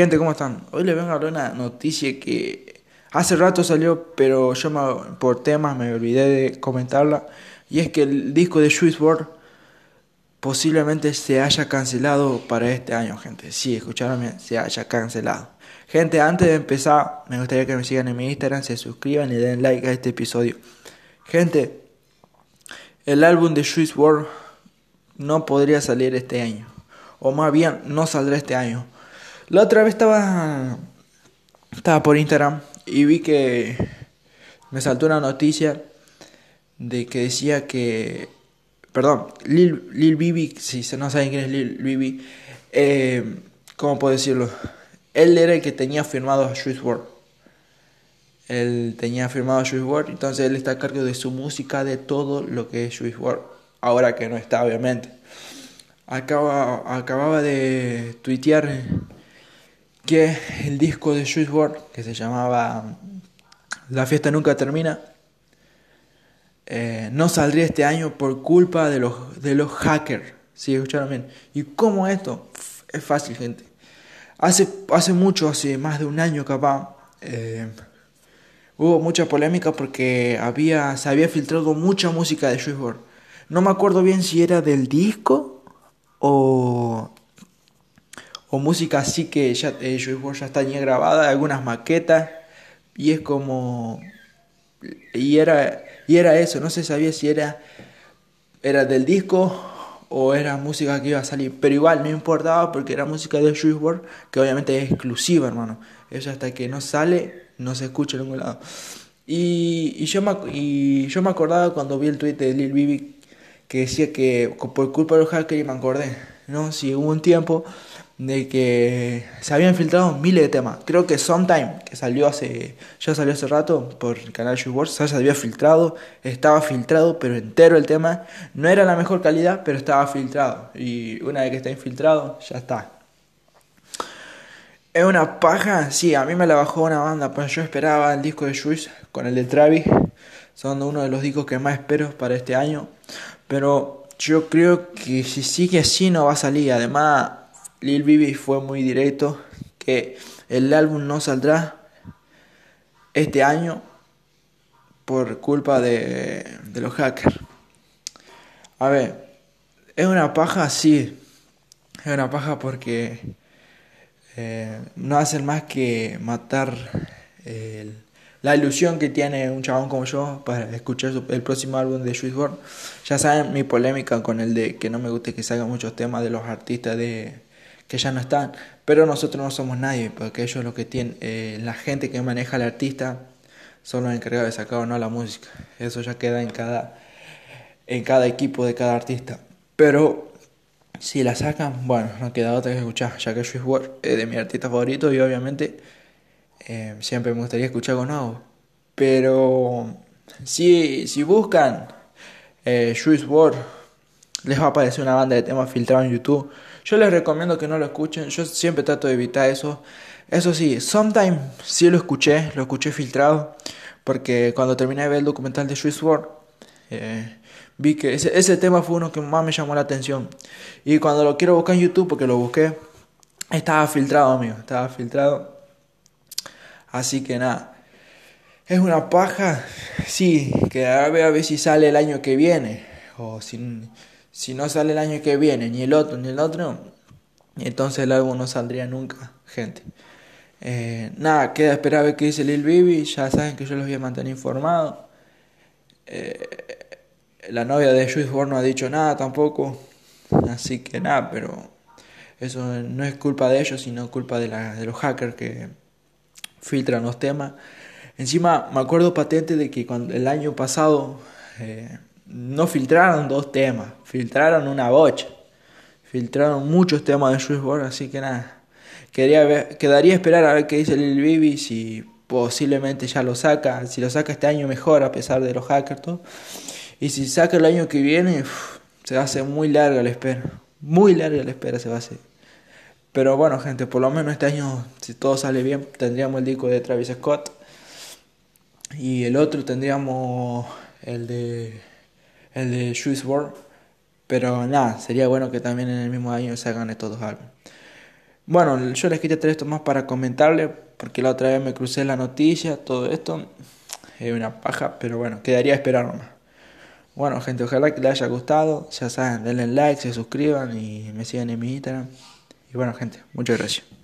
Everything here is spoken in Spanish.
Gente, ¿cómo están? Hoy les vengo a hablar una noticia que hace rato salió, pero yo me- por temas me olvidé de comentarla. Y es que el disco de Juice WRLD posiblemente se haya cancelado para este año, gente. Sí, escucharon bien, se haya cancelado. Gente, antes de empezar, me gustaría que me sigan en mi Instagram, se suscriban y den like a este episodio. Gente, el álbum de Juice WRLD no podría salir este año. O más bien, no saldrá este año. La otra vez estaba, estaba por Instagram y vi que me saltó una noticia de que decía que, perdón, Lil, Lil Bibi, si no saben quién es Lil Bibi, eh, ¿cómo puedo decirlo? Él era el que tenía firmado a Juice. Él tenía firmado a Juice entonces él está a cargo de su música, de todo lo que es Juice WRLD. Ahora que no está, obviamente. Acaba, acababa de tuitear que el disco de Juice que se llamaba La fiesta nunca termina, eh, no saldría este año por culpa de los, de los hackers. ¿Sí escucharon bien? ¿Y cómo esto? Es fácil, gente. Hace, hace mucho, hace más de un año capaz, eh, hubo mucha polémica porque había, se había filtrado mucha música de Juice. No me acuerdo bien si era del disco o, o música así que ya, eh, está ya grabada, algunas maquetas, y es como... Y era, y era eso, no se sabía si era, era del disco o era música que iba a salir. Pero igual no importaba porque era música de Juice WRLD, que obviamente es exclusiva, hermano. Eso hasta que no sale, no se escucha en ningún lado. Y, y, yo, me, y yo me acordaba cuando vi el tweet de Lil Bibi que decía que por culpa de los me acordé, ¿no? Si hubo un tiempo de que se habían filtrado miles de temas. Creo que Sometime, que salió hace, ya salió hace rato por el canal WRLD, ya se había filtrado, estaba filtrado, pero entero el tema. No era la mejor calidad, pero estaba filtrado. Y una vez que está infiltrado, ya está. Es una paja, sí, a mí me la bajó una banda, pues yo esperaba el disco de Juice con el de Travis. Son uno de los discos que más espero para este año. Pero yo creo que si sigue así no va a salir. Además, Lil Bibi fue muy directo que el álbum no saldrá este año por culpa de, los hackers. A ver, es una paja, sí. Es una paja porque eh, no hacen más que matar el- la ilusión que tiene un chabón como yo para escuchar su- el próximo álbum de Juice WRLD. Ya saben mi polémica con el de que no me guste que salgan muchos temas de los artistas de que ya no están, pero nosotros no somos nadie, porque ellos lo que tienen, eh, la gente que maneja al artista son los encargados de sacar o no la música. Eso ya queda en cada en cada equipo de cada artista. Pero si la sacan, bueno, no queda otra que escuchar, ya que Juice WRLD es de mi artista favorito y obviamente eh, siempre me gustaría escuchar algo nuevo. Pero si, si buscan eh, les va a aparecer una banda de temas filtrados en YouTube. Yo les recomiendo que no lo escuchen, yo siempre trato de evitar eso. Eso sí, Sometime sí lo escuché, lo escuché filtrado, porque cuando terminé de ver el documental de Juice WRLD, eh, vi que ese, ese tema fue uno que más me llamó la atención. Y cuando lo quiero buscar en YouTube, porque lo busqué, estaba filtrado, amigo, estaba filtrado. Así que nada, es una paja, sí, que a ver, a ver si sale el año que viene, o si, si no sale el año que viene, ni el otro, ni el otro, entonces el álbum no saldría nunca, gente. Eh, nada, queda esperar a ver qué dice Lil Bibi, ya saben que yo los voy a mantener informados. Eh, la novia de Juice WRLD no ha dicho nada tampoco, así que nada, pero eso no es culpa de ellos, sino culpa de, la, los hackers que filtran los temas. Encima me acuerdo patente de que cuando el año pasado eh, no filtraron dos temas, filtraron una bocha. Filtraron muchos temas de WRLD, así que nada. Quería ver, quedaría esperar a ver qué dice Lil Bibi, si posiblemente ya lo saca. Si lo saca este año mejor a pesar de los hackers. Y si saca el año que viene, se va a hacer muy larga la espera. Muy larga la espera se va a hacer. Pero bueno, gente, por lo menos este año, si todo sale bien, tendríamos el disco de Travis Scott. Y el otro tendríamos el de el de Juice WRLD. Pero nada, sería bueno que también en el mismo año sacan estos dos álbumes. Bueno, yo les traer esto más para comentarle, porque la otra vez me crucé la noticia, todo esto. Es una paja, pero bueno, quedaría esperar nomás. Bueno, gente, ojalá que les haya gustado. Ya saben, denle like, se suscriban y me sigan en mi Instagram. Y bueno, gente, muchas gracias.